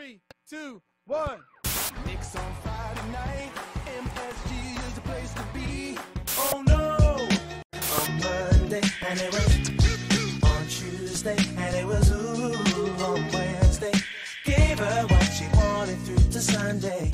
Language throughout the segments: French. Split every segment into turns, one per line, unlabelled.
Three, two, one. Knicks on Friday night. MSG is the place to be. Oh no!
on Monday, and it was on Tuesday, and it was ooh on Wednesday. Gave her what she wanted through to Sunday.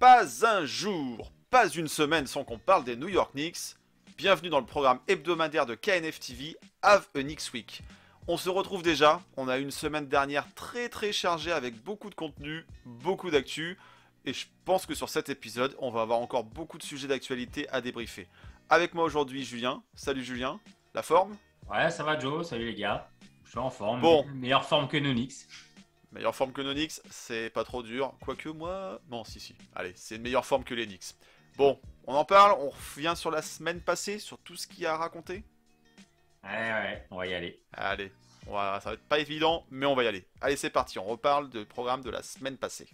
Pas un jour, pas une semaine sans qu'on parle des New York Knicks. Bienvenue dans le programme hebdomadaire de KNF TV, Have a Knicks Week. On se retrouve déjà, on a eu une semaine dernière très très chargée avec beaucoup de contenu, beaucoup d'actu, et je pense que sur cet épisode, on va avoir encore beaucoup de sujets d'actualité à débriefer. Avec moi aujourd'hui Julien, salut Julien, la forme?
Ouais, ça va Joe, salut les gars. Je suis en forme.
Bon.
Meilleure forme que Nonix.
Meilleure forme que Knicks, c'est pas trop dur. Quoique moi. Non, si, si. Allez, c'est une meilleure forme que les Knicks. Bon, on en parle, on revient sur la semaine passée, sur tout ce qu'il y a à raconter.
Ouais, ouais, on va y aller.
Allez, on va... ça va être pas évident, mais on va y aller. Allez, c'est parti, on reparle du programme de la semaine passée.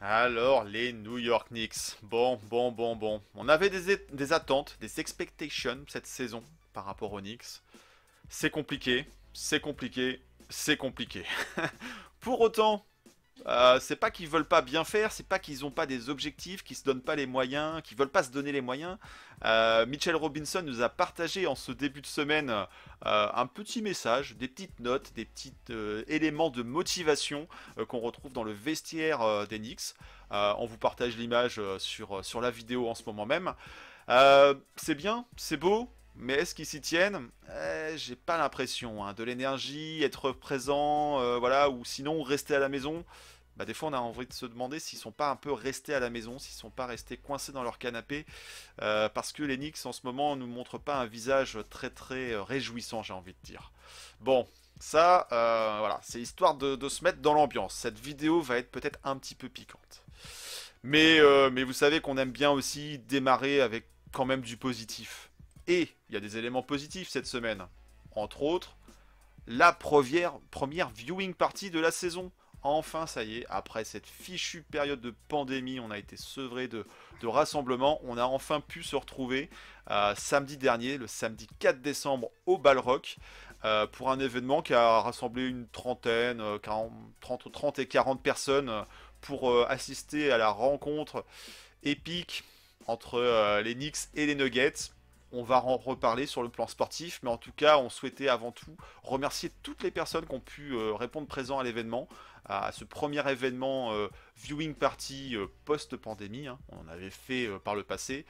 Alors, les New York Knicks. Bon, bon, bon, bon. On avait des, des attentes, des expectations cette saison par rapport aux Knicks. C'est compliqué, c'est compliqué, c'est compliqué. Pour autant, euh, c'est pas qu'ils veulent pas bien faire, c'est pas qu'ils ont pas des objectifs, qu'ils se donnent pas les moyens, qu'ils veulent pas se donner les moyens. Euh, Mitchell Robinson nous a partagé en ce début de semaine euh, un petit message, des petites notes, des petits éléments de motivation qu'on retrouve dans le vestiaire des Knicks. On vous partage l'image sur, sur la vidéo en ce moment même. C'est bien, c'est beau, mais est-ce qu'ils s'y tiennent? Eh, J'ai pas l'impression. hein. De l'énergie, être présent, euh, voilà, ou sinon rester à la maison. Bah, des fois, on a envie de se demander s'ils sont pas un peu restés à la maison, s'ils sont pas restés coincés dans leur canapé, euh, parce que les Knicks en ce moment nous montrent pas un visage très très euh, réjouissant, j'ai envie de dire. Bon, ça, voilà, c'est histoire de, se mettre dans l'ambiance. Cette vidéo va être peut-être un petit peu piquante. Mais, mais vous savez qu'on aime bien aussi démarrer avec quand même du positif. Et il y a des éléments positifs cette semaine. Entre autres, la première, viewing party de la saison. Enfin, ça y est, après cette fichue période de pandémie, on a été sevré de, rassemblements. On a enfin pu se retrouver euh, samedi dernier, le samedi 4 décembre, au Balrock, euh, pour un événement qui a rassemblé une trentaine, euh, 40, 30, 30 et 40 personnes euh, pour assister à la rencontre épique entre les Knicks et les Nuggets. On va en reparler sur le plan sportif, mais en tout cas, on souhaitait avant tout remercier toutes les personnes qui ont pu euh, répondre présent à l'événement, à ce premier événement euh, viewing party euh, post-pandémie. hein. On en avait fait par le passé,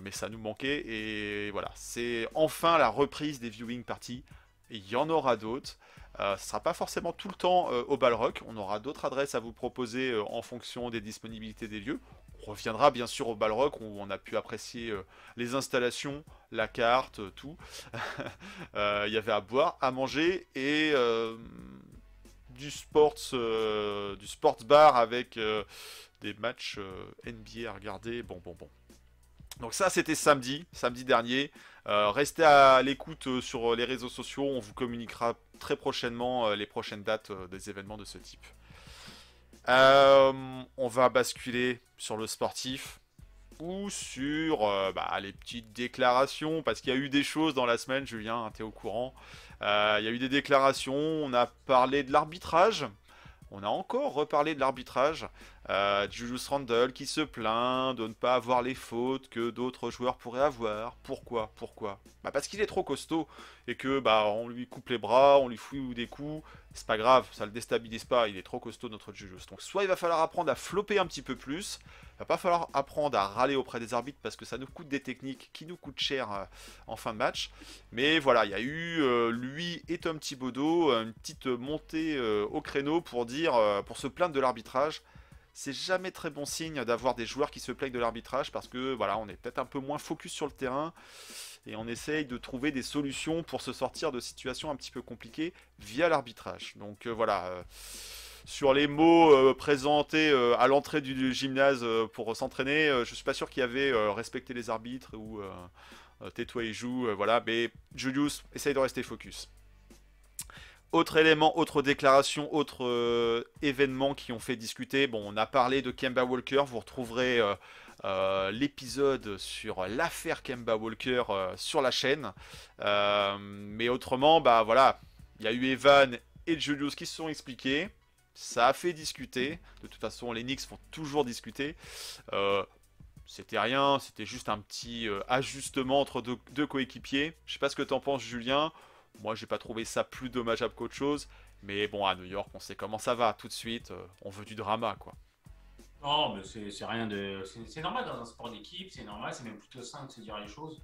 mais ça nous manquait. Et voilà, c'est enfin la reprise des viewing parties. Il y en aura d'autres. Ce sera pas forcément tout le temps au Balrock. On aura d'autres adresses à vous proposer en fonction des disponibilités des lieux. On reviendra bien sûr au Balrock où on a pu apprécier euh, les installations, la carte, euh, tout. Euh, Il y avait à boire, à manger et du sports, du sports bar avec des matchs NBA à regarder. Bon, bon, bon. Donc ça, c'était samedi, samedi dernier. Restez à l'écoute sur les réseaux sociaux. On vous communiquera très prochainement les prochaines dates des événements de ce type. Euh, on va basculer sur le sportif ou sur euh, bah, les petites déclarations parce qu'il y a eu des choses dans la semaine. Julien, tu es au courant. Euh, il y a eu des déclarations. On a parlé de l'arbitrage. On a encore reparlé de l'arbitrage. Euh, Julius Randle qui se plaint de ne pas avoir les fautes que d'autres joueurs pourraient avoir. Pourquoi? Pourquoi? Bah Parce qu'il est trop costaud et que bah on lui coupe les bras, on lui fouille des coups. C'est pas grave, ça le déstabilise pas. Il est trop costaud notre Julius. Donc soit il va falloir apprendre à flopper un petit peu plus. Il va pas falloir apprendre à râler auprès des arbitres parce que ça nous coûte des techniques qui nous coûtent cher euh, en fin de match. Mais voilà, il y a eu euh, lui et Tom Thibodeau euh, une petite montée au créneau pour dire, pour se plaindre de l'arbitrage. C'est jamais très bon signe d'avoir des joueurs qui se plaignent de l'arbitrage parce que voilà, on est peut-être un peu moins focus sur le terrain et on essaye de trouver des solutions pour se sortir de situations un petit peu compliquées via l'arbitrage. Donc euh, voilà. euh, sur les mots euh, présentés à l'entrée du, gymnase pour s'entraîner, je suis pas sûr qu'il y avait respecter les arbitres ou tais-toi et joue, voilà. Mais Julius, essaye de rester focus. autre élément, autre déclaration, autre événement qui ont fait discuter. Bon, on a parlé de Kemba Walker. Vous retrouverez euh, l'épisode sur l'affaire Kemba Walker euh, sur la chaîne. Euh, mais autrement, bah voilà, il y a eu Evan et Julius qui se sont expliqués. Ça a fait discuter. De toute façon, les Knicks font toujours discuter. C'était rien, c'était juste un petit ajustement entre deux, deux coéquipiers. Je sais pas ce que t'en penses, Julien. Moi, j'ai pas trouvé ça plus dommageable qu'autre chose. Mais bon, à New York, on sait comment ça va. Tout de suite, on veut du drama, quoi.
Non, mais c'est rien de. c'est- normal dans un sport d'équipe, c'est normal, c'est même plutôt sain de se dire les choses.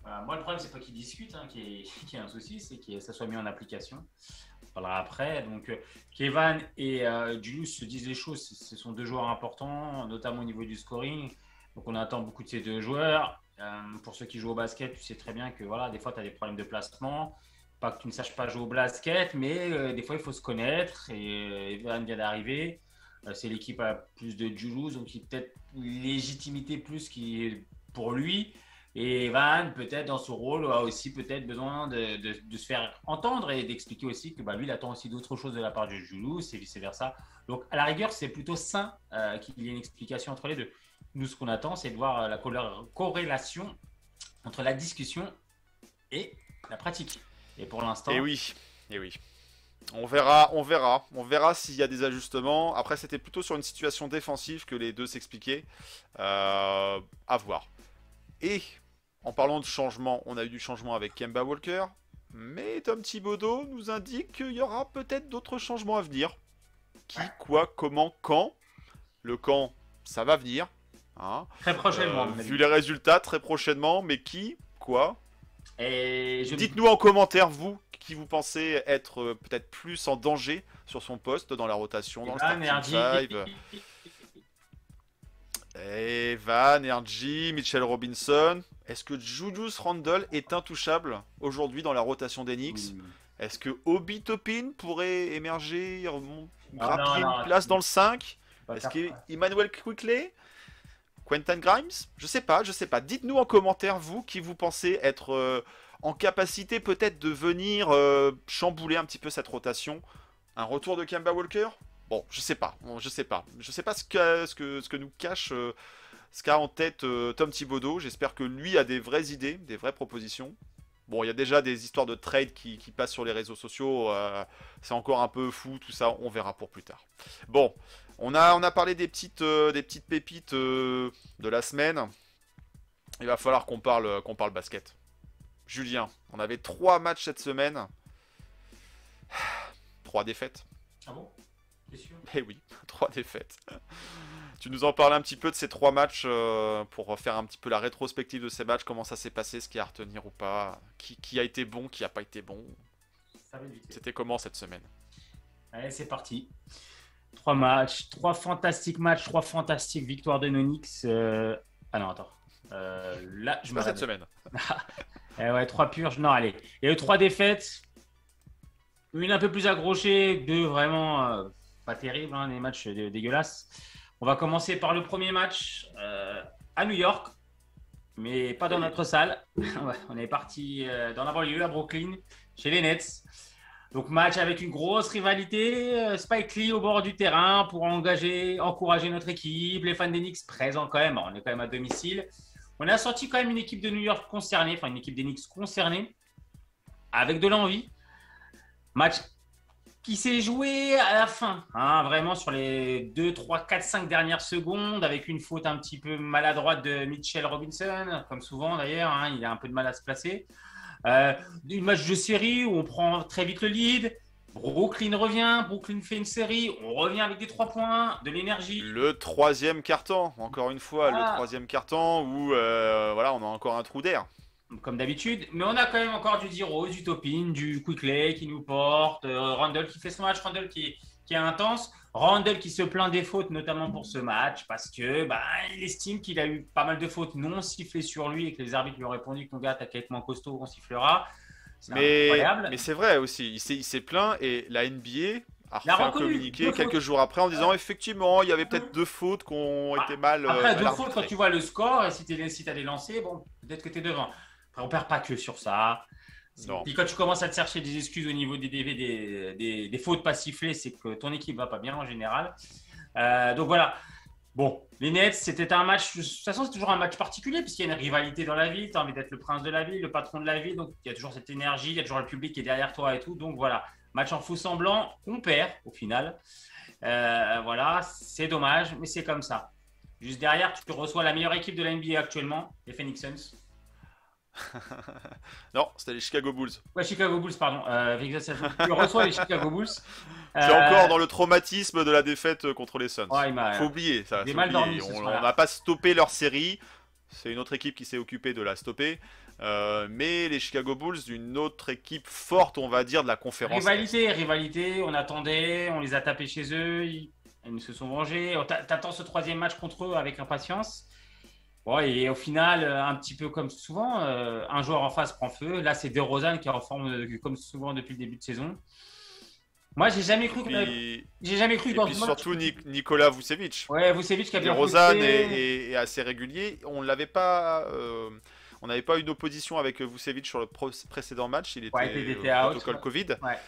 Voilà, moi, le problème, c'est pas qu'ils discutent, hein, qui est, un souci, c'est que ça soit mis en application. On parlera après. Donc, euh, Kevin et euh, se disent les choses. Ce sont deux joueurs importants, notamment au niveau du scoring. Donc, on attend beaucoup de ces deux joueurs. Euh, pour ceux qui jouent au basket, tu sais très bien que voilà, des fois, tu as des problèmes de placement. Pas que tu ne saches pas jouer au basket, mais euh, des fois, il faut se connaître. Et euh, Evan vient d'arriver. Euh, c'est l'équipe à plus de Julius, donc il peut-être légitimité plus qui pour lui. Et Evan, peut-être dans son rôle, a aussi peut-être besoin de, se faire entendre et d'expliquer aussi que bah, lui, il attend aussi d'autres choses de la part de Julius et vice-versa. Donc, à la rigueur, c'est plutôt sain euh, qu'il y ait une explication entre les deux. Nous, ce qu'on attend, c'est de voir euh, la corré- corrélation entre la discussion et la pratique. Et pour l'instant,
Et oui, et oui. On verra, on verra, on verra s'il y a des ajustements. Après, c'était plutôt sur une situation défensive que les deux s'expliquaient. Euh, à voir. Et en parlant de changement, on a eu du changement avec Kemba Walker, mais Tom Thibodeau nous indique qu'il y aura peut-être d'autres changements à venir. Qui, quoi, comment, quand Le quand, ça va venir. hein.
très prochainement.
Euh, vu les résultats, très prochainement, mais qui, quoi
je
Dites-nous en commentaire, vous, qui vous pensez être euh, peut-être plus en danger sur son poste dans la rotation, dans le
Evan,
starting
RJ.
five. Evan, RG, Mitchell Robinson. Est-ce que Julius Randle est intouchable aujourd'hui dans la rotation des Knicks?
Hmm.
Est-ce que Obi Topin pourrait émerger,
Ah,
grappiller
non,
une place dans le 5
Pas
Est-ce qu'Emmanuel Quickley Quentin Grimes? Je sais pas, je sais pas. Dites-nous en commentaire, vous, qui vous pensez être euh, en capacité peut-être de venir euh, chambouler un petit peu cette rotation. Un retour de Kemba Walker? Bon, je sais pas, je sais pas. Je sais pas ce que, nous cache, euh, ce qu'a en tête euh, Tom Thibodeau. J'espère que lui a des vraies idées, des vraies propositions. Bon, il y a déjà des histoires de trade qui, passent sur les réseaux sociaux. c'est encore un peu fou, tout ça. On verra pour plus tard. Bon, on a, parlé des petites, des petites pépites de la semaine. Il va falloir qu'on parle, qu'on parle basket. Julien, on avait trois matchs cette semaine. Trois défaites.
Ah bon? T'es sûr
Eh oui, trois défaites. Tu nous en parles un petit peu de ces trois matchs euh, pour faire un petit peu la rétrospective de ces matchs, comment ça s'est passé, ce qu'il y a à retenir ou pas, qui, qui a été bon, qui a pas été bon? C'était comment cette semaine?
Allez, c'est parti. Trois matchs, trois fantastiques matchs, trois fantastiques victoires de Nonix. Euh... Ah non, attends. Euh, là, je me
Pas cette semaine.
Eh ouais, trois purges. Non, allez. Il y a eu trois défaites. Une un peu plus accrochée, deux vraiment euh, pas terribles, hein, des matchs dé- dégueulasses. On va commencer par le premier match euh, à New York, mais pas dans notre salle. On est parti euh, dans la banlieue à Brooklyn, chez les Nets. Donc match avec une grosse rivalité. euh, Spike Lee au bord du terrain pour engager, encourager notre équipe. Les fans des Knicks présents quand même. On est quand même à domicile. On a sorti quand même une équipe de New York concernée, enfin une équipe des Knicks concernée, avec de l'envie. Match qui s'est joué à la fin, hein, vraiment sur les 2, 3, 4, 5 dernières secondes, avec une faute un petit peu maladroite de Mitchell Robinson, comme souvent d'ailleurs, hein, il a un peu de mal à se placer. Euh, une match de série où on prend très vite le lead. Brooklyn revient, Brooklyn fait une série, on revient avec des 3 points, de l'énergie.
Le troisième carton, encore une fois,
Ah.
le troisième carton où euh, voilà, on a encore un trou d'air.
comme d'habitude. Mais on a quand même encore du Diro, du Topin, du Quickley qui nous porte, euh, Randall qui fait son match, Randall qui, qui est intense, Randall qui se plaint des fautes, notamment pour ce match, parce que bah, il estime qu'il a eu pas mal de fautes non sifflées sur lui et que les arbitres lui ont répondu que ton gars, t'as moins costaud, on sifflera.
Mais,
incroyable.
mais c'est vrai aussi, il s'est, plaint et la NBA a refait un communiqué quelques jours après en disant effectivement il y avait peut-être deux fautes qui ont été mal. euh,
Après,
mal
deux fautes, quand tu vois le score, et si tu si as des lancers, bon, peut-être que tu es devant. Après, on perd pas que sur ça.
Non.
Puis quand tu commences à te chercher des excuses au niveau des, des- des fautes pas sifflées, c'est que ton équipe va pas bien en général. Euh, donc voilà. Bon, les Nets, c'était un match. De toute façon, c'est toujours un match particulier puisqu'il y a une rivalité dans la ville. Tu as envie d'être le prince de la ville, le patron de la ville. Donc il y a toujours cette énergie, il y a toujours le public qui est derrière toi et tout. Donc voilà, match en faux semblant qu'on perd au final. Euh, voilà, c'est dommage, mais c'est comme ça. Juste derrière, tu reçois la meilleure équipe de la NBA actuellement, les Phoenix Suns.
Non, c'était les Chicago Bulls.
Ouais, Chicago Bulls, pardon. Euh, tu reçois les Chicago Bulls.
C'est
Euh,
encore dans le traumatisme de la défaite contre les Suns.
Ouais, il m'a-
Faut oublier ça.
Mal dormi
On n'a pas stoppé leur série. C'est une autre équipe qui s'est occupée de la stopper. Euh, mais les Chicago Bulls, d'une autre équipe forte, on va dire, de la conférence.
Rivalité, rivalité, on attendait, on les a tapés chez eux, ils, ils se sont vengés. T'attends ce troisième match contre eux avec impatience. Bon, et au final, euh, un petit peu comme souvent, euh, un joueur en face prend feu. Là, c'est DeRozan qui est en forme euh, comme souvent depuis le début de saison. Moi, j'ai jamais cru
puis,
j'ai jamais cru
et
dans
puis surtout Nikola Vucevic.
Ouais, Vucevic qui a bien posté.
est, est- est assez régulier. On l'avait pas. euh, on n'avait pas eu d'opposition avec Vucevic sur le précédent match. Il était,
Ouais, il était
au
out,
protocole
ouais.
Covid.
Ouais.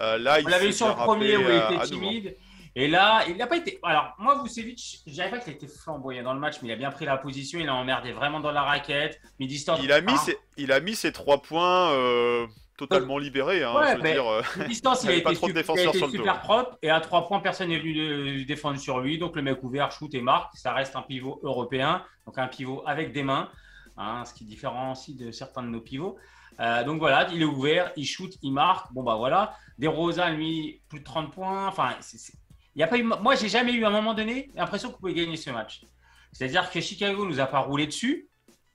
Euh, là, il
On l'avait eu sur le premier où il était timide. Et là, il n'a pas été. Alors, moi, Vucevic, je dirais pas qu'il a été flamboyant dans le match, mais il a bien pris la position. Il a emmerdé vraiment dans la raquette. Midi distance.
Il a mis,
Ah,
ses, il a mis ses trois points euh, totalement libérés. Hein,
Ouais,
je veux
mais-
dire, euh,
distance,
il
il a
pas trop de
su- il a
défenseurs sur le dos.
super propre. Et à trois points, personne n'est venu défendre sur lui. Donc, le mec ouvert, shoot et marque. Ça reste un pivot européen. Donc, un pivot avec des mains. hein, ce qui différencie de certains de nos pivots. Euh, donc voilà, il est ouvert, il shoot, il marque. Bon bah voilà. Des Rosa, lui, plus de 30 points. Enfin, c'est- il y a pas eu. Moi, j'ai jamais eu à un moment donné l'impression qu'on pouvait gagner ce match. C'est-à-dire que Chicago nous a pas roulé dessus,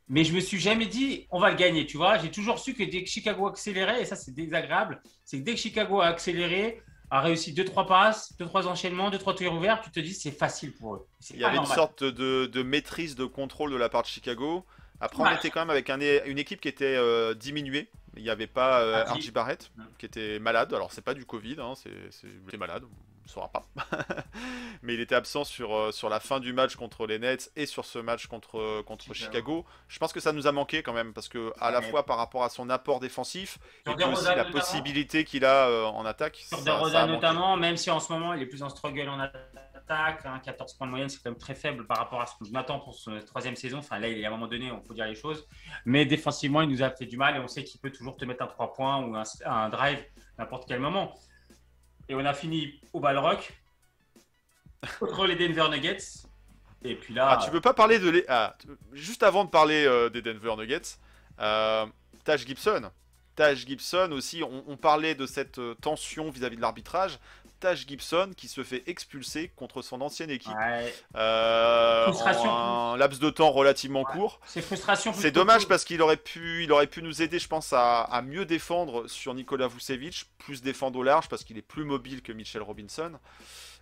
mais je me suis jamais dit on va le gagner. Tu vois, j'ai toujours su que dès que Chicago accélérait, et ça c'est désagréable, c'est que dès que Chicago a accéléré, a réussi deux trois passes, deux trois enchaînements, deux trois tirs ouverts, tu te dis c'est facile pour eux.
Il y avait une sorte de, de maîtrise, de contrôle de la part de Chicago. Après, on était quand même avec un, une équipe qui était euh, diminuée. Il n'y avait pas euh,
Ah,
RJ Barrett, qui était malade. Alors, c'est pas du Covid, hein, c'est, malade, saura pas. Mais il était absent sur, euh, sur la fin du match contre les Nets et sur ce match contre, contre
Chicago.
Je pense que ça nous a manqué quand même, parce que à la fois par rapport à son apport défensif, et puis aussi la possibilité qu'il a euh, en attaque.
Sur
ça- a
notamment, même si en ce moment il est plus en struggle en attaque, hein, 14 points de moyenne, c'est quand même très faible par rapport à ce que je m'attends pour son troisième saison. Enfin là, il est à un moment donné, il faut dire les choses. Mais défensivement, il nous a fait du mal et on sait qu'il peut toujours te mettre un 3 points ou un, un drive n'importe quel moment. Et on a fini au ball rock contre les Denver Nuggets. Et puis là,
Ah, tu veux pas parler de les... ah, juste avant de parler euh, des Denver Nuggets, euh, Taj Gibson. Taj Gibson aussi, on, on parlait de cette euh, tension vis-à-vis de l'arbitrage. Taj Gibson qui se fait expulser contre son ancienne équipe
ouais,
euh, en un laps de temps relativement
Ouais.
court.
c'est frustration.
C'est dommage parce qu'il aurait pu, il aurait pu nous aider, je pense, à, à mieux défendre sur Nikola Vucevic, plus défendre au large parce qu'il est plus mobile que Mitchell Robinson.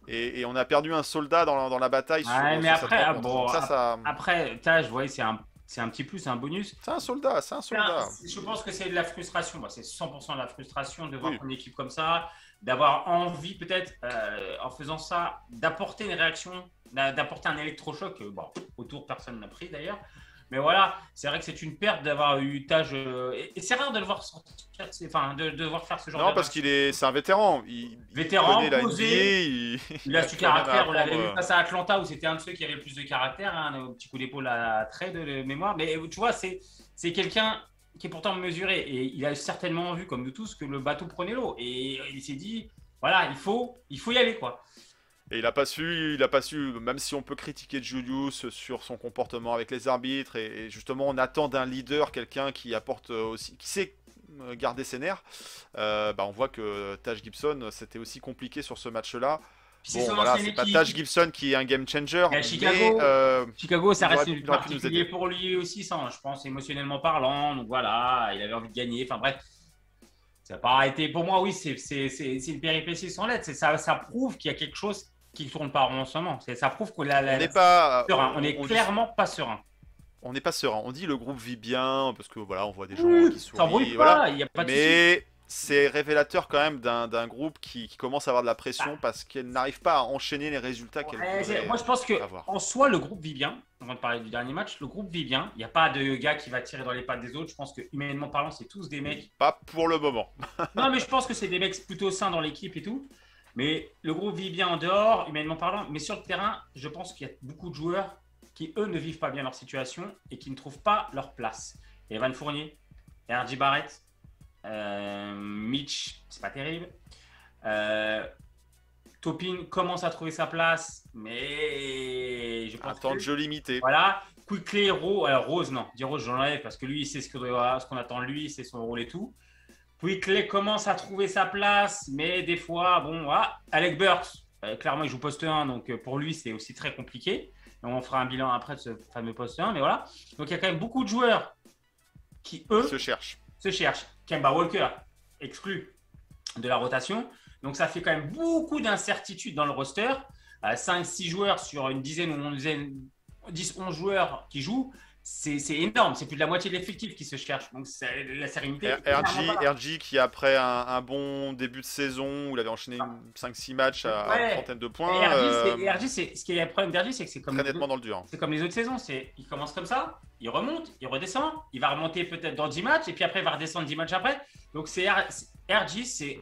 Et, et on a perdu un soldat dans la, dans la bataille sur,
Ouais, mais
sur
après, ah, bon,
ça, ça-
Après, Taj, ouais, c'est un, c'est un petit plus, c'est un bonus.
c'est un soldat, c'est un soldat.
Je pense que c'est de la frustration. C'est 100% de la frustration de voir
Oui.
une équipe comme ça, d'avoir envie peut-être, euh, en faisant ça, d'apporter une réaction, d'a- d'apporter un électrochoc. euh, Bon, autour, personne n'a pris d'ailleurs. Mais voilà, c'est vrai que c'est une perte d'avoir eu Taj. euh, et c'est rare de le voir sortir, enfin, de, de voir faire ce genre
Non,
de
parce
match.
qu'il est, c'est un vétéran. Il,
Vétéran, posé.
Il,
Il a su caractère, on l'avait vu face à Atlanta où c'était un de ceux qui avait le plus de caractère, hein, un petit coup d'épaule à trait de mémoire. Mais tu vois, c'est c'est quelqu'un qui est pourtant mesuré et il a certainement vu, comme nous tous, que le bateau prenait l'eau. Et il s'est dit, voilà, il faut, il faut y aller. quoi.
Et il a pas su, il a pas su, même si on peut critiquer Julius sur son comportement avec les arbitres, et, et justement on attend d'un leader quelqu'un qui apporte euh, aussi, qui sait euh, garder ses nerfs, euh, bah on voit que Taj Gibson c'était aussi compliqué sur ce match-là. Bon voilà, c'est pas
équipe.
Taj Gibson qui est un game changer, mais
Chicago,
euh,
Chicago, ça reste
nous
particulier pour lui aussi, ça, je pense, émotionnellement parlant. Donc voilà, il avait envie de gagner. Enfin bref, ça n'a pas été. Pour moi, oui, c'est une péripétie sans lettre. Ça, ça prouve qu'il y a quelque chose qui tourne pas rond en ce moment. Ça prouve qu'on la, la-
on n'est pas,
serein. On est
on dit-
clairement pas serein.
on n'est pas serein. On dit le groupe vit bien parce que voilà, on voit des gens
Oui,
qui sourient,
pas,
voilà.
il n'y a pas de.
Mais c'est révélateur quand même d'un groupe qui, qui commence à avoir de la pression parce qu'elle n'arrive pas à enchaîner les résultats qu'elle
Ouais, moi, je pense que
avoir.
en soi, le groupe vit bien. avant de parler du dernier match, le groupe vit bien. Il n'y a pas de gars qui va tirer dans les pattes des autres. Je pense que, humainement parlant, c'est tous des mecs.
Pas pour le moment.
non, mais je pense que c'est des mecs plutôt sains dans l'équipe et tout. Mais le groupe vit bien en dehors, humainement parlant. Mais sur le terrain, je pense qu'il y a beaucoup de joueurs qui, eux, ne vivent pas bien leur situation et qui ne trouvent pas leur place. Evan Fournier, R.J. Barrett, euh, Mitch, c'est pas terrible. Euh, Topin commence à trouver sa place, mais je pense
Un temps de
que-
jeu limité.
voilà. Quickly, Rose, alors Rose, non, dis Rose, j'enlève parce que lui, il sait ce qu'on attend de lui, c'est son rôle et tout. Quickly commence à trouver sa place, mais des fois, bon, voilà. Alec Burks, euh, clairement, il joue poste 1, donc euh, pour lui, c'est aussi très compliqué. Et on fera un bilan après de ce fameux poste 1, mais voilà. Donc il y a quand même beaucoup de joueurs qui, eux,
Se cherche.
se cherchent. Kemba Walker, exclu de la rotation. Donc ça fait quand même beaucoup d'incertitudes dans le roster. 5-6 joueurs sur une dizaine ou une dizaine, 10-11 joueurs qui jouent, c'est énorme. C'est plus de la moitié de l'effectif qui se cherche. Donc c'est- la sérénité.
RG, RG qui après un, un bon début de saison où il avait enchaîné 5-6 matchs à,
Ouais.
une trentaine de
Et
points,
RG,
euh,
c'est- et RG, ce qui est le problème d'RG, c'est que c'est comme,
dans le dur.
les autres saisons. C'est il commence comme ça, il remonte, il redescend, il va remonter peut-être dans 10 matchs et puis après il va redescendre 10 matchs après. Donc c'est RG, c'est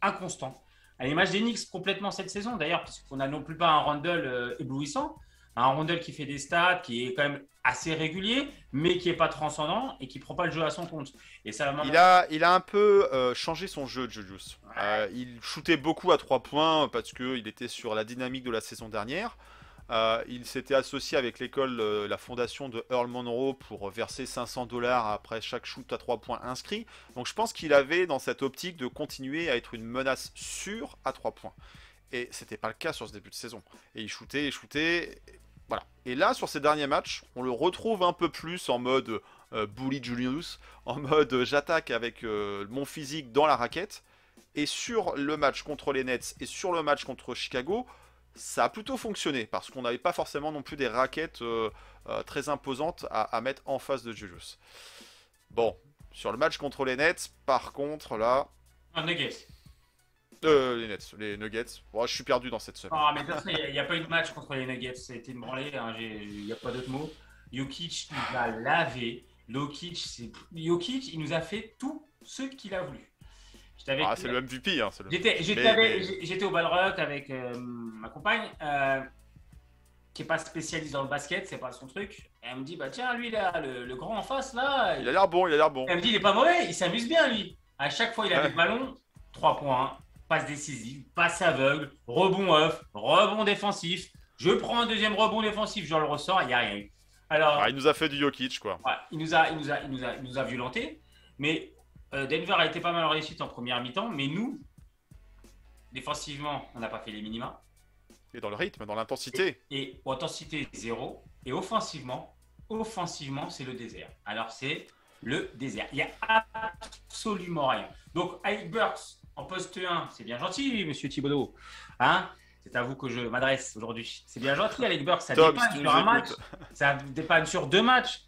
inconstant. À l'image des Knicks complètement cette saison d'ailleurs, puisqu'on n'a non plus pas un Randall euh, éblouissant, un Randall qui fait des stats, qui est quand même assez régulier, mais qui n'est pas transcendant et qui prend pas le jeu à son compte. Et ça
Il a, il a un peu euh, changé son jeu, Julius. Euh, il shootait beaucoup à 3 points parce qu'il était sur la dynamique de la saison dernière. Euh, il s'était associé avec l'école, la fondation de Earl Monroe pour verser 500 dollars après chaque shoot à 3 points inscrit. Donc je pense qu'il avait dans cette optique de continuer à être une menace sûre à 3 points. Et c'était pas le cas sur ce début de saison. Et il shootait, il shootait. Voilà. Et là, sur ces derniers matchs, on le retrouve un peu plus en mode euh, bully Julius, en mode euh, j'attaque avec euh, mon physique dans la raquette. Et sur le match contre les Nets et sur le match contre Chicago, ça a plutôt fonctionné parce qu'on n'avait pas forcément non plus des raquettes très imposantes à, mettre en face de Julius. Bon, sur le match contre les Nets, par contre, là,
Nuggets.
Euh, les Nets, les Nuggets, bon, je suis perdu dans cette semaine.
Ah, mais de toute façon, il n'y a, pas eu de match contre les Nuggets. Ça a été une branlée. hein, Il n'y a pas d'autre mot. Jokic, il va laver. Jokic, Jokic, il nous a fait tout ce qu'il a voulu.
Ah, c'est le MVP, hein, le-
J'étais,
Mais-
au Balrock avec euh, ma compagne, euh, qui n'est pas spécialiste dans le basket, c'est pas son truc. Et elle me dit, bah tiens, lui là, le, le grand en face là,
Il a l'air bon, il a l'air bon.
elle me dit, il est pas mauvais, il s'amuse bien, lui. À chaque fois, il a
Ouais.
le ballon, 3 points, passe décisive, passe aveugle, rebond off, rebond défensif. Je prends un deuxième rebond défensif, je le ressors, il n'y a rien eu. Alors,
Ah, il nous a fait du Jokic, quoi.
ouais, il, nous a, il, nous a, il, nous a, il nous a violenté. Mais euh, Denver a été pas mal réussi en première mi-temps. Mais nous, défensivement, on n'a pas fait les minima.
Et dans le rythme, dans l'intensité.
Et intensité zéro. Et offensivement, offensivement, c'est le désert. Alors c'est le désert. Il n'y a absolument rien. Donc Alec Burks en poste 1, c'est bien gentil, monsieur Thibodeau. Hein? C'est à vous que je m'adresse aujourd'hui. C'est bien gentil, Alec Burks. Ça
Tom,
dépanne
si
sur un match. Ça dépanne sur deux matchs.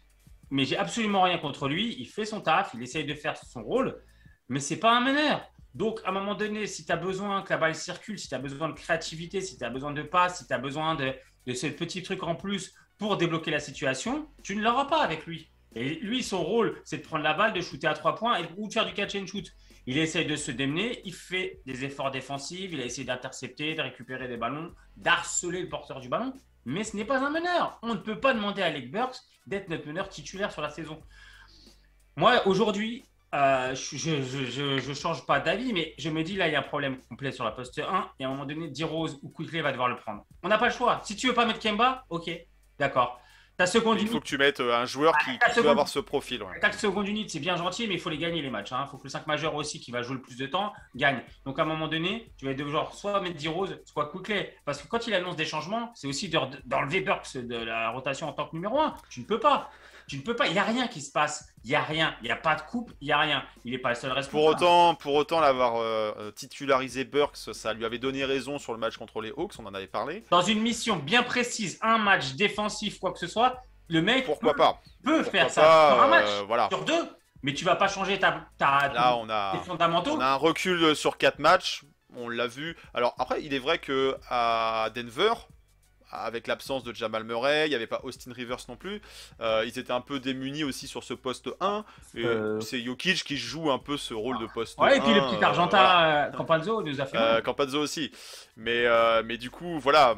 Mais j'ai absolument rien contre lui. Il fait son taf, il essaye de faire son rôle. Mais c'est pas un meneur. Donc, à un moment donné, si tu as besoin que la balle circule, si tu as besoin de créativité, si tu as besoin de passe, si tu as besoin de, de ce petit truc en plus pour débloquer la situation, tu ne l'auras pas avec lui. Et lui, son rôle, c'est de prendre la balle, de shooter à trois points et, ou de faire du catch and shoot. Il essaye de se démener, il fait des efforts défensifs, il a essayé d'intercepter, de récupérer des ballons, d'harceler le porteur du ballon. Mais ce n'est pas un meneur. On ne peut pas demander à Alec Burks d'être notre meneur titulaire sur la saison. Moi, aujourd'hui, euh, je ne change pas d'avis, mais je me dis là, il y a un problème complet sur la poste 1. Et à un moment donné, D-Rose ou Quickly va devoir le prendre. On n'a pas le choix. Si tu veux pas mettre Kemba, ok, d'accord. Ta seconde
Il faut que tu mettes euh, un joueur qui,
la
qui peut avoir ce profil. ouais.
ta seconde unité, c'est bien gentil, mais il faut les gagner les matchs. Il faut que le 5 majeur aussi, qui va jouer le plus de temps, gagne. Donc à un moment donné, tu vas devoir soit mettre D-Rose, soit Quickly. Parce que quand il annonce des changements, c'est aussi de- d'enlever Burks de la rotation en tant que numéro 1. Tu ne peux pas. Tu ne peux pas. Il n'y a rien qui se passe. Il n'y a rien. Il n'y a pas de coupe. Il n'y a rien. Il n'est pas le seul responsable.
Pour autant, pour autant l'avoir euh, euh, titularisé Burks, ça lui avait donné raison sur le match contre les Hawks, on en avait parlé.
Dans une mission bien précise, un match défensif, quoi que ce soit, le mec
Pourquoi
peut,
pas?
peut
Pourquoi
faire ça sur un match,
euh, Voilà.
sur deux. Mais tu vas pas changer ta, ta,
Là, on a,
tes fondamentaux.
on a un recul sur 4 matchs. On l'a vu. Alors après, il est vrai que à Denver, avec l'absence de Jamal Murray, il n'y avait pas Austin Rivers non plus. Euh, ils étaient un peu démunis aussi sur ce poste 1. Et
Euh.
C'est Jokic qui joue un peu ce rôle de poste 1.
Ouais, et puis le petit
euh,
Argentin
voilà.
euh, Campazzo nous a fait.
Euh. Campazzo aussi. Mais, euh, mais du coup, voilà.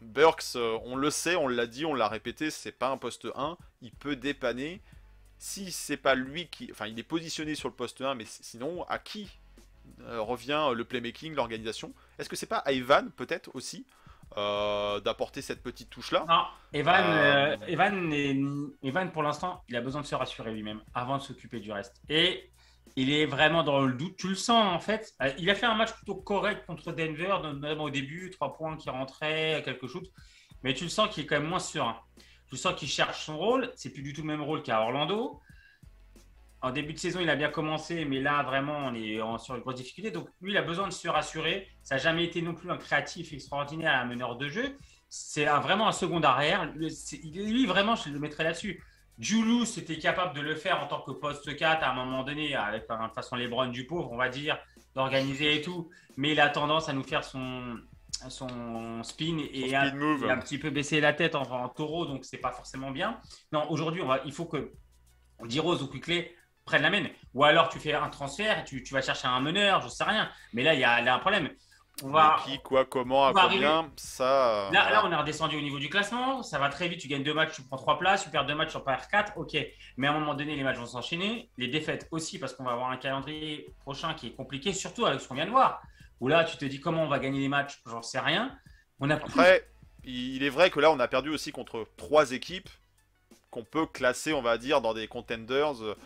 Burks, on le sait, on l'a dit, on l'a répété, c'est pas un poste 1. Il peut dépanner. Si c'est pas lui qui. Enfin, il est positionné sur le poste 1, mais sinon, à qui euh, revient le playmaking, l'organisation? Est-ce que c'est pas à Evan, peut-être aussi, euh, d'apporter cette petite touche-là
Non, Evan,
Euh,
euh, Evan, est- Evan, pour l'instant, il a besoin de se rassurer lui-même avant de s'occuper du reste. Et il est vraiment dans le doute. Tu le sens, en fait. Il a fait un match plutôt correct contre Denver, notamment au début, trois points qui rentraient, quelques shoots. Mais tu le sens qu'il est quand même moins serein. Tu sens qu'il cherche son rôle. C'est plus du tout le même rôle qu'à Orlando. En début de saison, il a bien commencé, mais là, vraiment, on est sur une grosse difficulté. Donc, lui, il a besoin de se rassurer. Ça n'a jamais été non plus un créatif extraordinaire, un meneur de jeu. C'est vraiment un second arrière. Lui, vraiment, je le mettrais là-dessus. Julu, c'était capable de le faire en tant que poste 4 à un moment donné, avec de toute façon les du pauvre, on va dire, d'organiser et tout. Mais il a tendance à nous faire son, son spin et
Son
un petit peu baisser la tête en, en taureau, donc c'est pas forcément bien. Non, aujourd'hui, on il faut que D-Rose ou Quickley prennent la main. Ou alors tu fais un transfert tu, tu vas chercher un meneur, je sais rien. Mais là, il y a, là, un problème. On va,
qui, quoi, comment, à combien? Ça. euh,
Là, là, on est redescendu au niveau du classement. Ça va très vite. Tu gagnes deux matchs, tu prends trois places. Tu perds deux matchs, tu en perds quatre. Ok. Mais à un moment donné, les matchs vont s'enchaîner. Les défaites aussi, parce qu'on va avoir un calendrier prochain qui est compliqué, surtout avec ce qu'on vient de voir. Où là, tu te dis comment on va gagner les matchs, j'en sais rien. On a plus-
Après, il est vrai que là, on a perdu aussi contre trois équipes qu'on peut classer, on va dire, dans des contenders, euh,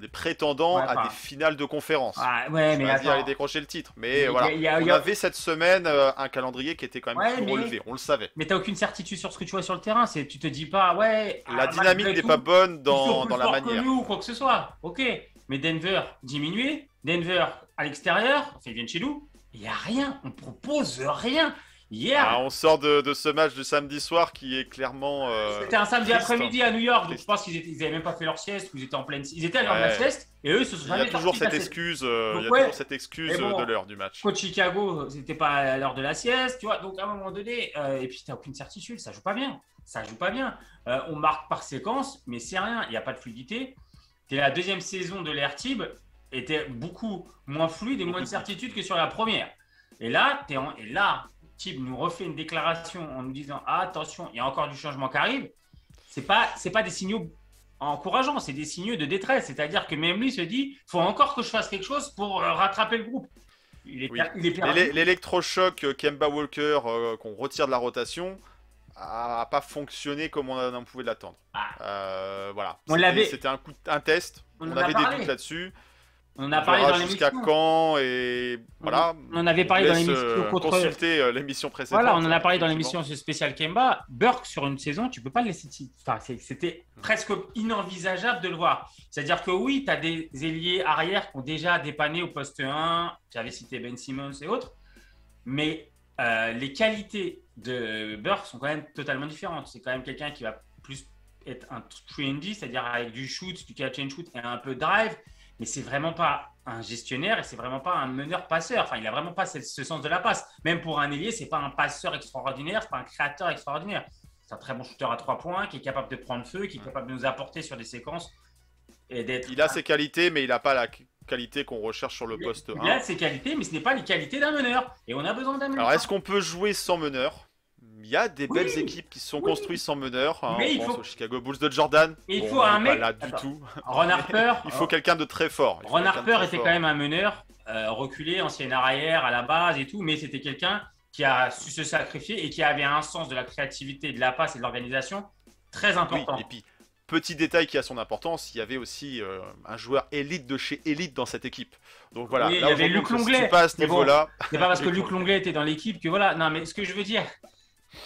des prétendants
Ouais,
à
enfin.
des finales de conférence.
Ah, ouais, mais
dire aller décrocher le titre. Mais
Il y a-
voilà,
il y a-
on
y a-
avait cette semaine euh, un calendrier qui était quand même
Ouais,
plus
mais-
relevé, on le savait.
Mais t'as aucune certitude sur ce que tu vois sur le terrain. C'est, tu te dis pas, ouais.
La
ah,
dynamique n'est pas bonne dans, la
forts que
manière.
nous ou quoi que ce soit. Ok. Mais Denver diminué. Denver à l'extérieur. Enfin, ils viennent chez nous. Il n'y a rien. On propose rien.
Ah, on sort de, de ce match du samedi soir qui est clairement. euh,
c'était un samedi après-midi à New York. Donc je pense qu'ils n'avaient même pas fait leur sieste ils étaient en pleine. Ils étaient à l'heure de la sieste. Et eux, ils se sont
Il y a
jamais
toujours cette excuse, euh, il y a
ouais.
toujours cette excuse
bon.
euh, de l'heure du match.
Contre Chicago, c'était pas à l'heure de la sieste, tu vois. Donc à un moment donné, euh, et puis t'as aucune certitude, ça joue pas bien. Ça joue pas bien. Euh, on marque par séquence, mais c'est rien. Il n'y a pas de fluidité. T'es la deuxième saison de l'Air Tib était beaucoup moins fluide et moins de certitude que sur la première. Et là, t'es en- et là, Tib nous refait une déclaration en nous disant ah, attention, il y a encore du changement qui arrive. C'est pas, c'est pas des signaux encourageants, c'est des signaux de détresse. C'est-à-dire que même lui se dit, faut encore que je fasse quelque chose pour euh, rattraper le groupe. Est,
Oui. L'électrochoc euh, Kemba Walker euh, qu'on retire de la rotation a pas fonctionné comme on, en pouvait l'attendre.
Ah.
Euh, voilà. C'était- un coup, un test.
On
avait des doutes là-dessus.
On en a
On
parlé dans
jusqu'à
l'émission.
quand et voilà.
On en avait parlé dans l'émission
euh,
contre-
Consulter euh, l'émission précédente.
Voilà, on en a parlé dans l'émission spéciale Kemba. Burke sur une saison, tu peux pas le laisser. Enfin, c'était presque inenvisageable de le voir. C'est-à-dire que oui, tu as des ailiers arrière qui ont déjà dépanné au poste 1. J'avais cité Ben Simmons et autres. Mais euh, les qualités de Burke sont quand même totalement différentes. C'est quand même quelqu'un qui va plus être un 3D, c'est-à-dire avec du shoot, du catch and shoot et un peu de drive. Mais c'est vraiment pas un gestionnaire et c'est vraiment pas un meneur-passeur. Enfin, il a vraiment pas ce, ce sens de la passe. Même pour un ailier, c'est pas un passeur extraordinaire, c'est pas un créateur extraordinaire. C'est un très bon shooter à trois points qui est capable de prendre feu, qui est capable de nous apporter sur des séquences et d'être.
Il a ses qualités, mais il n'a pas la qualité qu'on recherche sur le
Il a-
poste
Il a
1.
ses qualités, mais ce n'est pas les qualités d'un meneur. Et on a besoin d'un meneur.
Alors, est-ce qu'on peut jouer sans meneur? Il y a des
Oui.
belles équipes qui se sont
Oui.
construites sans meneur. hein,
Mais
on
il
pense
faut-
aux Chicago Bulls de Jordan.
Et il
Bon,
faut un
n'est pas
mec-
là du
Attends.
tout.
Ron Harper.
Il faut quelqu'un de très fort. Il
Ron Harper était
fort.
quand même un meneur euh, reculé, ancien arrière à la base et tout, mais c'était quelqu'un qui a su se sacrifier et qui avait un sens de la créativité, de la passe et de l'organisation très
Oui,
important.
et puis, petit détail qui a son importance, il y avait aussi euh, un joueur élite de chez élite dans cette équipe. Donc voilà,
Oui, il y avait Luc
pas à ce
bon,
niveau-là.
C'est pas parce que
Luc
Longley était dans l'équipe que voilà. Non, mais ce que je veux dire,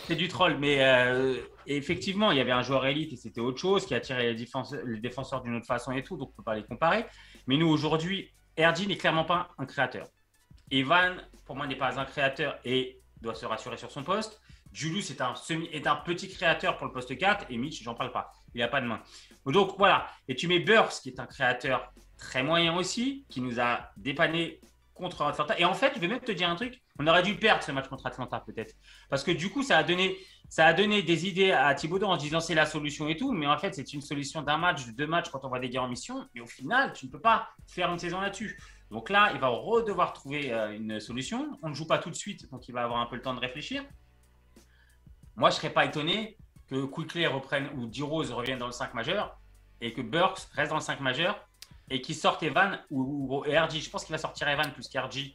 c'est du troll. Mais euh, effectivement, il y avait un joueur élite et c'était autre chose qui attirait les défenseurs, d'une autre façon et tout, donc on peut pas les comparer. Mais nous aujourd'hui, RG n'est clairement pas un créateur. Evan, pour moi, n'est pas un créateur et doit se rassurer sur son poste. Julius est un, semi, est un petit créateur pour le poste 4 et Mitch, j'en parle pas. Il n'a pas de main. Donc voilà. Et tu mets Burst, qui est un créateur très moyen aussi, qui nous a dépanné contre Atlanta. Et en fait, je vais même te dire un truc. On aurait dû perdre ce match contre Atlanta, peut-être. Parce que du coup, ça a donné, ça a donné des idées à Thibaudot en se disant c'est la solution et tout. Mais en fait, c'est une solution d'un match, de deux matchs quand on voit des gars en mission. Et au final, tu ne peux pas faire une saison là-dessus. Donc là, il va redevoir trouver euh, une solution. On ne joue pas tout de suite, donc il va avoir un peu le temps de réfléchir. Moi, je ne serais pas étonné que Quickly reprenne ou D-Rose revienne dans le 5 majeur et que Burks reste dans le 5 majeur et qu'il sorte Evan ou, ou RG. Je pense qu'il va sortir Evan plus qu'RG.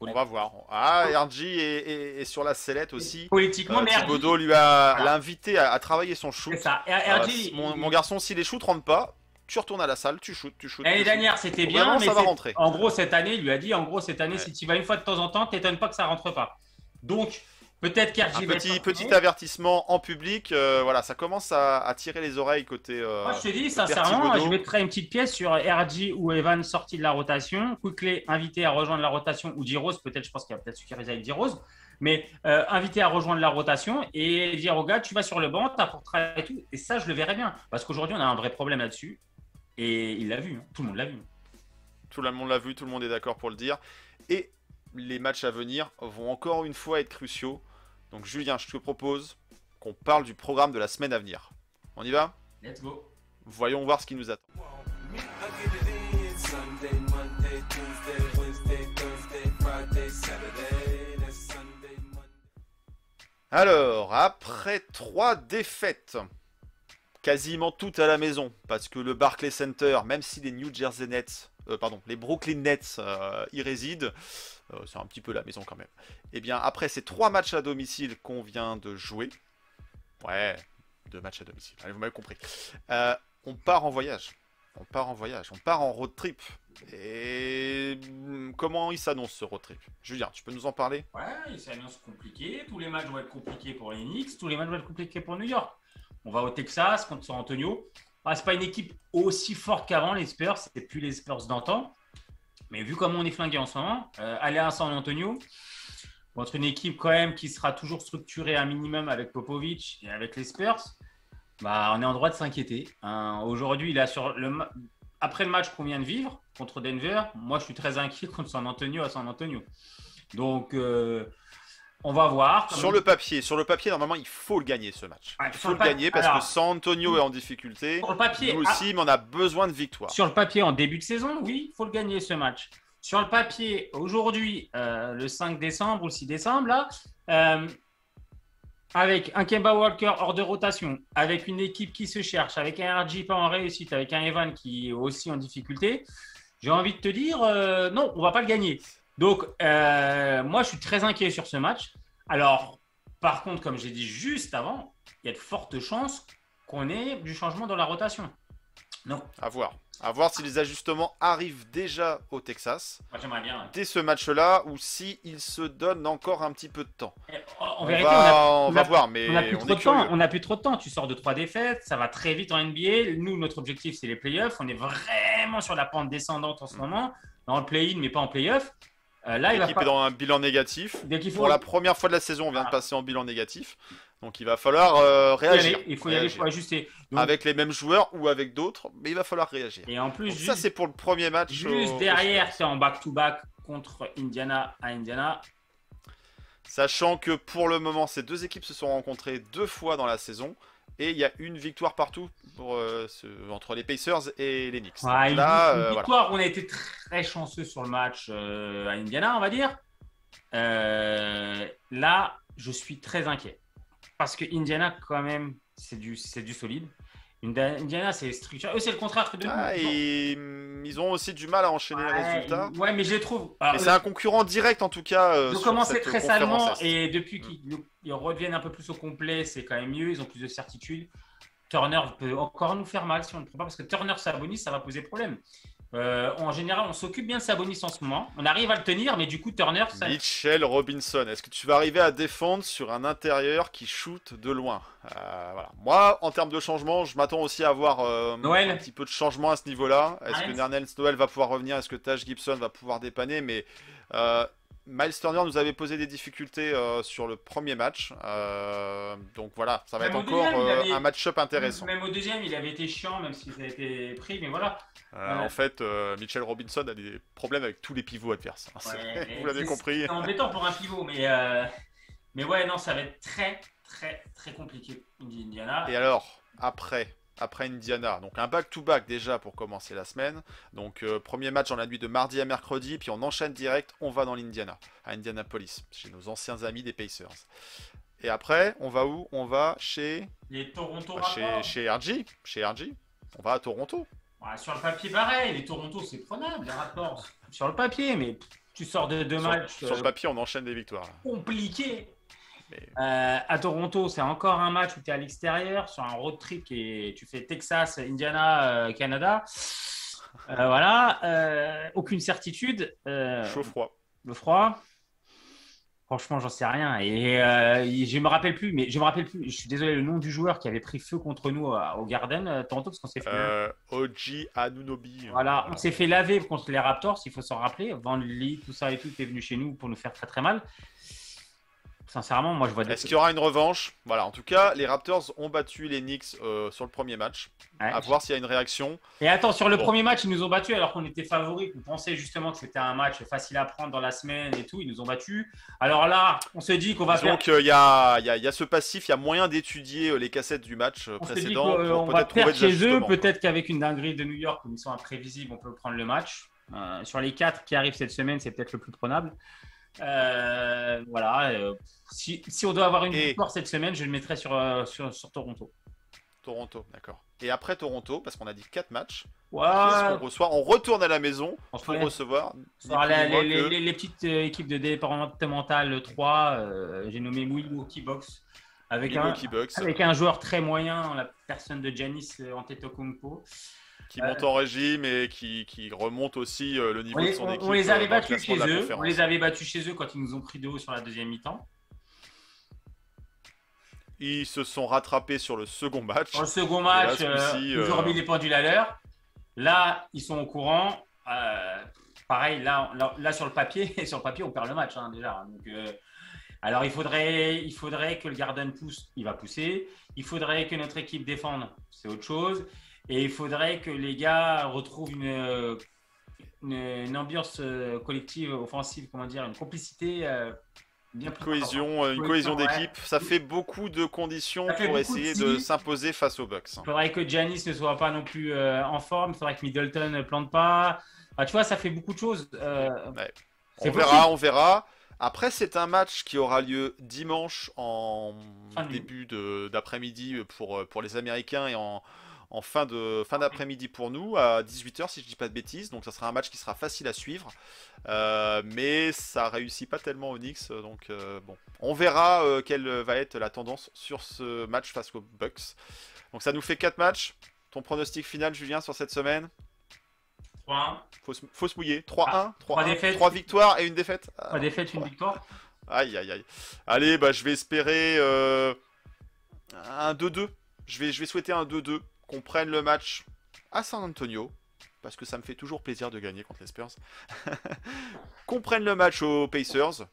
On va voir. Ah, RG est, est- est sur la sellette aussi.
Politiquement,
Euh. Thibodeau lui a
Voilà.
invité à, à travailler son shoot.
C'est ça.
Euh,
RG,
mon, garçon, si les shoots rentrent pas, tu retournes à la salle, tu shootes, tu shootes.
L'année dernière, c'était
Vraiment,
bien, mais
ça va rentrer.
en gros, cette année, il lui a dit, en gros, cette année,
Ouais.
si tu vas une fois de temps en temps, t'étonnes pas que ça rentre pas. Donc, peut-être va
petit, petit avertissement en public, euh, voilà, ça commence à, à tirer les oreilles côté. euh,
Moi, je te dis, sincèrement, je mettrais une petite pièce sur RG ou Evan sorti de la rotation. Quickly invité à rejoindre la rotation ou D-Rose, peut-être, je pense qu'il va peut-être sécuriser avec D-Rose, mais euh, invité à rejoindre la rotation et dire au gars, tu vas sur le banc, t'apporteras et tout. Et ça, je le verrais bien. Parce qu'aujourd'hui, on a un vrai problème là-dessus. Et il l'a vu, hein. tout le monde l'a vu.
Tout le monde l'a vu, tout le monde est d'accord pour le dire. Et les matchs à venir vont encore une fois être cruciaux. Donc Julien, je te propose qu'on parle du programme de la semaine à venir. On y va?
Let's go.
Voyons voir ce qui nous attend. Alors, après trois défaites, quasiment toutes à la maison, parce que le Barclays Center, même si les New Jersey Nets, euh, pardon, les Brooklyn Nets euh, y résident, euh, c'est un petit peu la maison quand même. Et bien, après ces trois matchs à domicile qu'on vient de jouer, ouais, deux matchs à domicile, allez, vous m'avez compris, euh, on part en voyage. On part en voyage, on part en road trip. Et hum, comment il s'annonce ce road trip? Julien, tu peux nous en parler?
Ouais, il s'annonce compliqué. Tous les matchs vont être compliqués pour les. Tous les matchs vont être compliqués pour New York. On va au Texas contre San Antonio. Ah, c'est pas une équipe aussi forte qu'avant, les Spurs. C'est plus les Spurs d'antan. Mais vu comment on est flingué en ce moment, euh, aller à San Antonio contre une équipe quand même qui sera toujours structurée un minimum avec Popovic et avec les Spurs, bah, on est en droit de s'inquiéter. hein. Aujourd'hui, sur le après le match qu'on vient de vivre contre Denver, moi je suis très inquiet contre San Antonio à San Antonio. Donc, euh, on va voir.
Sur le papier, sur le papier, normalement, il faut le gagner ce match.
Ouais,
Il faut
le
gagner parce
alors,
que San Antonio est en difficulté.
sur le papier,
Nous
ah,
aussi, mais on a besoin de victoire.
sur le papier en début de saison, oui, il faut le gagner ce match. Sur le papier, aujourd'hui, euh, le 5 décembre ou le 6 décembre, là, euh, avec un Kemba Walker hors de rotation, avec une équipe qui se cherche, avec un RG pas en réussite, avec un Evan qui est aussi en difficulté, j'ai envie de te dire, euh, non, on va pas le gagner. Donc, euh, moi, je suis très inquiet sur ce match. Alors, par contre, comme j'ai dit juste avant, il y a de fortes chances qu'on ait du changement dans la rotation. Donc,
À voir. À voir si les ajustements arrivent déjà au Texas
moi, j'aimerais bien. ouais.
dès ce match-là ou si ils se donnent encore un petit peu de temps.
Eh, En
On,
vérité,
va,
on a-
on
on
va
a-
voir, mais
on n'a plus trop de temps. On n'a plus trop de temps. Tu sors de trois défaites, ça va très vite en NBA. Nous, notre objectif, c'est les playoffs. On est vraiment sur la pente descendante en ce
Mm.
moment, dans le play-in, mais pas en playoff. Euh, là,
L'équipe
pas...
est dans un bilan négatif.
Dès qu'il faut
Pour la première fois de la saison, on vient de
Ah.
passer en bilan négatif. Donc il va falloir euh, réagir.
il faut y aller, faut ajuster. Donc-
Avec les mêmes joueurs ou avec d'autres, mais il va falloir réagir.
et en plus,
Donc
juste,
ça, c'est pour le premier match.
juste
au
derrière, c'est en back-to-back contre Indiana à Indiana.
Sachant que pour le moment, ces deux équipes se sont rencontrées deux fois dans la saison. Et il y a une victoire partout pour, euh, ce- entre les Pacers et les Knicks.
Ouais,
Donc
une,
là,
une
euh, voilà.
victoire, on a été très chanceux sur le match euh, à Indiana, on va dire. Là, je suis très inquiet. Parce que Indiana, quand même, c'est du, c'est du solide. Indi- Indiana, c'est structuré. Eux, c'est le contraire que de nous.
Ah, et hum, ils ont aussi du mal à enchaîner les résultats.
ouais, mais je les trouve. alors,
Mais c'est un concurrent direct en tout cas. euh,
Ils ont commencé très salement et depuis qu'ils ils reviennent un peu plus au complet, c'est quand même mieux. Ils ont plus de certitude. Turner peut encore nous faire mal si on ne le prend pas parce que Turner Sabonis, ça va poser problème. Euh, en général, on s'occupe bien de Sabonis en ce moment. On arrive à le tenir, mais du coup, Turner, ça.
Mitchell Robinson, est-ce que tu vas arriver à défendre sur un intérieur qui shoot de loin? Euh, voilà. Moi, en termes de changement, je m'attends aussi à avoir euh,
Noël.
un petit peu de changement à ce niveau-là. Est-ce que Nerlens Noël va pouvoir revenir? Est-ce que Taj Gibson va pouvoir dépanner? Mais Miles Turner nous avait posé des difficultés euh, sur le premier match. Euh, donc voilà, ça va
Même
être encore
deuxième,
euh,
avait-
un match-up intéressant.
Même au deuxième, il avait été chiant, même si ça a été pris, mais voilà.
En fait, Mitchell Robinson a des problèmes avec tous les pivots adverses.
Ouais,
Vous l'avez compris.
C'est embêtant pour un pivot, mais, mais ouais, non, ça va être très, très, très compliqué, Indiana.
Et alors, après, après Indiana, donc un back-to-back déjà pour commencer la semaine. Donc euh, premier match dans la nuit de mardi à mercredi, puis on enchaîne direct, on va dans l'Indiana, à Indianapolis, chez nos anciens amis des Pacers. Et après, on va où? On va chez,
Les Toronto
bah, chez, chez RG, chez RG. On va à Toronto.
Ouais, sur le papier, pareil. Les Toronto, c'est prenable, les Raptors. sur le papier, mais tu sors de deux
Sur,
matchs
sur
euh,
le papier, on enchaîne des victoires. là.
Euh, à Toronto, c'est encore un match où tu es à l'extérieur, sur un road trip et tu fais Texas, Indiana, euh, Canada. Euh, voilà, euh, aucune certitude. Euh,
Chaud-froid.
le froid. Franchement, j'en sais rien. Et je me rappelle plus, mais je me rappelle plus. Je suis désolé, le nom du joueur qui avait pris feu contre nous au Garden Toronto, parce qu'on s'est fait.
OG Anunobi.
Voilà, on s'est fait laver contre les Raptors, il faut s'en rappeler. Van Lee, tout ça et tout est venu chez nous pour nous faire très très mal. Sincèrement, moi je vois.
Est-ce qu'il y aura une revanche? Voilà, en tout cas, les Raptors ont battu les Knicks euh, sur le premier match.
Ouais.
À voir s'il y a une réaction.
Et attends, sur le
Bon.
premier match, ils nous ont battus alors qu'on était favoris, qu'on pensait justement que c'était un match facile à prendre dans la semaine et tout. Ils nous ont battus. Alors là, on se dit qu'on va faire.
y a, il y, a, il y a ce passif, il y a moyen d'étudier euh, les cassettes du match euh,
On se dit
précédent pour
va perdre chez eux. Peut-être qu'avec une dinguerie de New York, comme ils sont imprévisibles, on peut prendre le match. Euh, sur les quatre qui arrivent cette semaine, c'est peut-être le plus prenable. Euh, voilà. euh, si, si on doit avoir une
Et-
victoire cette semaine, je le mettrai sur, euh, sur, sur Toronto.
Toronto, d'accord. Et après Toronto, parce qu'on a dit 4 matchs, qu'on reçoit? On retourne à la maison
on
pour recevoir.
les,
ni moins
les-
que-
les- les petites équipes de départemental 3, euh, j'ai nommé Milwaukee Box avec un,
Bucks
avec un joueur très moyen, en la personne de euh, Antetokounmpo.
Qui monte en régime et qui, qui remonte aussi euh, le niveau
On
de son
on-
équipe.
on les
euh,
avait battus chez eux. On les avait battus chez eux quand ils nous ont pris de haut sur la deuxième mi-temps.
Ils se sont rattrapés sur le second match.
Dans le second match,
là,
euh, ils ont remis les pendules à l'heure. Là, ils sont au courant. Euh, pareil, là, là, là, sur le papier, sur le papier, on perd le match hein, déjà. Donc, euh, alors, il faudrait, il faudrait que le Garden pousse. Il va pousser. Il faudrait que notre équipe défende. C'est autre chose. Et il faudrait que les gars retrouvent une, une, une ambiance euh, collective, offensive, comment dire, une complicité euh, bien importante.
Cohésion, euh, une
Cohésion, ouais.
d'équipe, ça fait beaucoup de conditions pour
de
essayer de s'imposer face aux Bucks.
Il faudrait que Giannis ne soit pas non plus euh, en forme. Il faudrait que Middleton ne plante pas. Enfin, tu vois, ça fait beaucoup de choses. Euh,
Ouais. On verra,
possible.
on verra. Après, c'est un match qui aura lieu dimanche en
Fin
début d'après-midi pour, euh, pour les Américains et en, en fin de fin d'après-midi pour nous, à 18h si je dis pas de bêtises. Donc ça sera un match qui sera facile à suivre. Euh, mais ça réussit pas tellement au Knicks. Donc euh, bon, on verra euh, quelle va être la tendance sur ce match face aux Bucks. Donc ça nous fait 4 matchs. Ton pronostic final, Julien, sur cette semaine?
3-1.
faut se, faut se mouiller. 3-1,
Ah, trois
3
défaites.
victoires et une défaite. Ah,
Trois défaites, une victoire.
Aïe, aïe, aïe. Allez, bah, je vais espérer euh, un 2-2. Je vais, je vais souhaiter un 2-2. Qu'on prenne le match à San Antonio. Parce que ça me fait toujours plaisir de gagner contre les Spurs. qu'on prenne le match aux Pacers.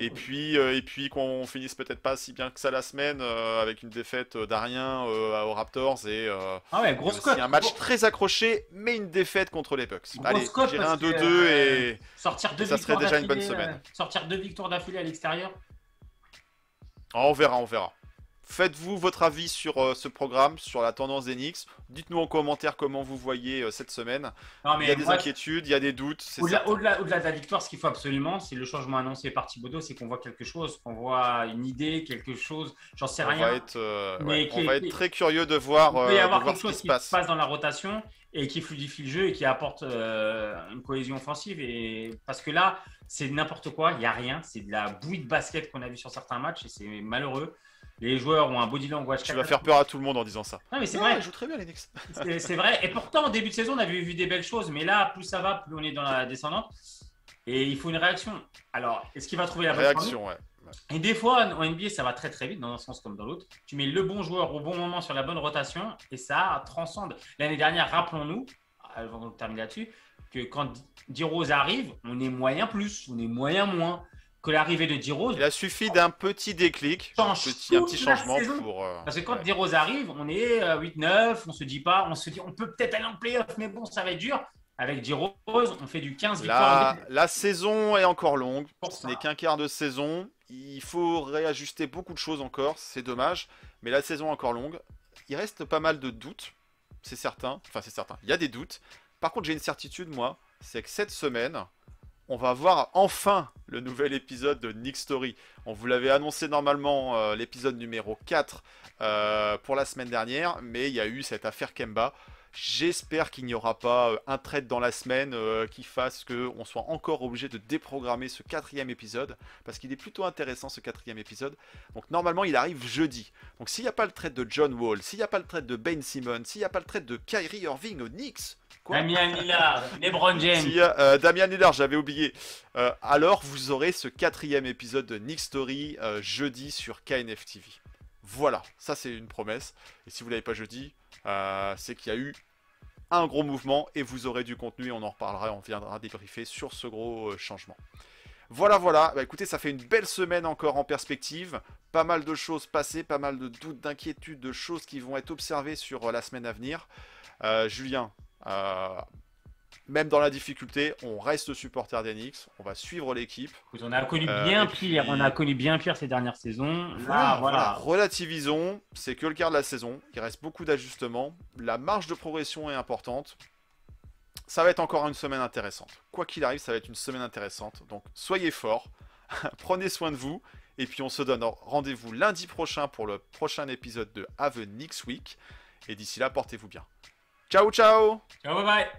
Et puis, euh, et puis qu'on finisse peut-être pas si bien que ça la semaine euh, avec une défaite d'Arien euh, aux Raptors et, euh,
Ah ouais, grosse cote.
un match très accroché, mais une défaite contre les Bucks.
Grosse
Allez,
cote
j'irai un
parce que,
2-2
euh,
et
Sortir deux
ça serait
victoires
déjà une bonne
d'affilée,
semaine.
euh, sortir deux victoires d'affilée à l'extérieur.
Ah, on verra, on verra. Faites-vous votre avis sur euh, ce programme, sur la tendance des Knicks. Dites-nous en commentaire comment vous voyez euh, cette semaine.
Non,
Il y a des
moi,
inquiétudes, il y a des doutes.
Au-delà, de la victoire, ce qu'il faut absolument, c'est le changement annoncé par Thibodeau, c'est qu'on voit quelque chose, qu'on voit une idée, quelque chose, j'en sais
on
rien.
va être, euh, ouais, on va être très curieux de voir,
Il peut y avoir
voir
quelque
ce qui passe.
se passe dans la rotation et qui fluidifie le jeu et qui apporte une cohésion offensive. Et... Parce que là, c'est n'importe quoi, il n'y a rien. C'est de la bouille de basket qu'on a vu sur certains matchs et c'est malheureux. Les joueurs ont un body language.
Tu vas faire peur à tout le monde en disant ça.
Non, mais c'est vrai.
ils jouent très bien les Knicks.
C'est vrai. Et pourtant, en début de saison, on avait vu des belles choses. Mais là, plus ça va, plus on est dans la descendante. Et il faut une réaction. Alors, est-ce qu'il va trouver la bonne
Réaction, ouais.
Et des fois, en NBA, ça va très très vite, dans un sens comme dans l'autre. Tu mets le bon joueur au bon moment sur la bonne rotation et ça transcende. L'année dernière, rappelons-nous, avant de terminer là-dessus, que quand D-Rose arrive, on est moyen plus, on est moyen moins. Que l'arrivée de D-Rose,
Il a suffi d'un petit déclic, un petit, un changement pour. euh,
Parce que quand
ouais.
D-Rose arrive, on est euh, 8-9, on se dit pas, on se dit, on peut peut-être aller en playoff, mais bon, ça va être dur. Avec D-Rose, on fait du 15 victoires.
La, la saison est encore longue.
Pour
Ce n'est qu'un quart de saison. Il faut réajuster beaucoup de choses encore. C'est dommage. Mais la saison est encore longue. Il reste pas mal de doutes. C'est certain. Enfin, c'est certain. Il y a des doutes. Par contre, j'ai une certitude, moi. C'est que cette semaine, on va voir enfin le nouvel épisode de Nick Story. On vous l'avait annoncé normalement, euh, l'épisode numéro 4 euh, pour la semaine dernière. Mais il y a eu cette affaire Kemba. J'espère qu'il n'y aura pas euh, un trade dans la semaine qui fasse qu'on soit encore obligé de déprogrammer ce quatrième épisode, parce qu'il est plutôt intéressant ce quatrième épisode. Donc normalement il arrive jeudi. Donc s'il n'y a pas le trade de John Wall, s'il n'y a pas le trade de Ben Simmons, s'il n'y a pas le trade de Kyrie Irving aux Knicks, quoi
Damien Lillard, LeBron James.
y a, euh, Damian Lillard, j'avais oublié. Euh, alors vous aurez ce quatrième épisode de Nick Story euh, jeudi sur KNF TV. Voilà, ça c'est une promesse. Et si vous l'avez pas jeudi, euh, c'est qu'il y a eu un gros mouvement et vous aurez du contenu et on en reparlera, on viendra débriefer sur ce gros euh, changement. Voilà, voilà. Bah, écoutez, ça fait une belle semaine encore en perspective. Pas mal de choses passées, pas mal de doutes, d'inquiétudes, de choses qui vont être observées sur euh, la semaine à venir. Euh, Julien, euh, même dans la difficulté, on reste supporter d'Enix, on va suivre l'équipe.
On a connu
Euh,
bien
puis-
pire. On a connu bien pire ces dernières saisons. Là,
Voilà,
voilà.
relativisons, c'est que le quart de la saison, il reste beaucoup d'ajustements, la marge de progression est importante. Ça va être encore une semaine intéressante. Quoi qu'il arrive, ça va être une semaine intéressante. Donc soyez forts, prenez soin de vous, et puis on se donne rendez-vous lundi prochain pour le prochain épisode de Have a Next Week. Et d'ici là, portez-vous bien. Ciao ciao
Ciao, bye bye.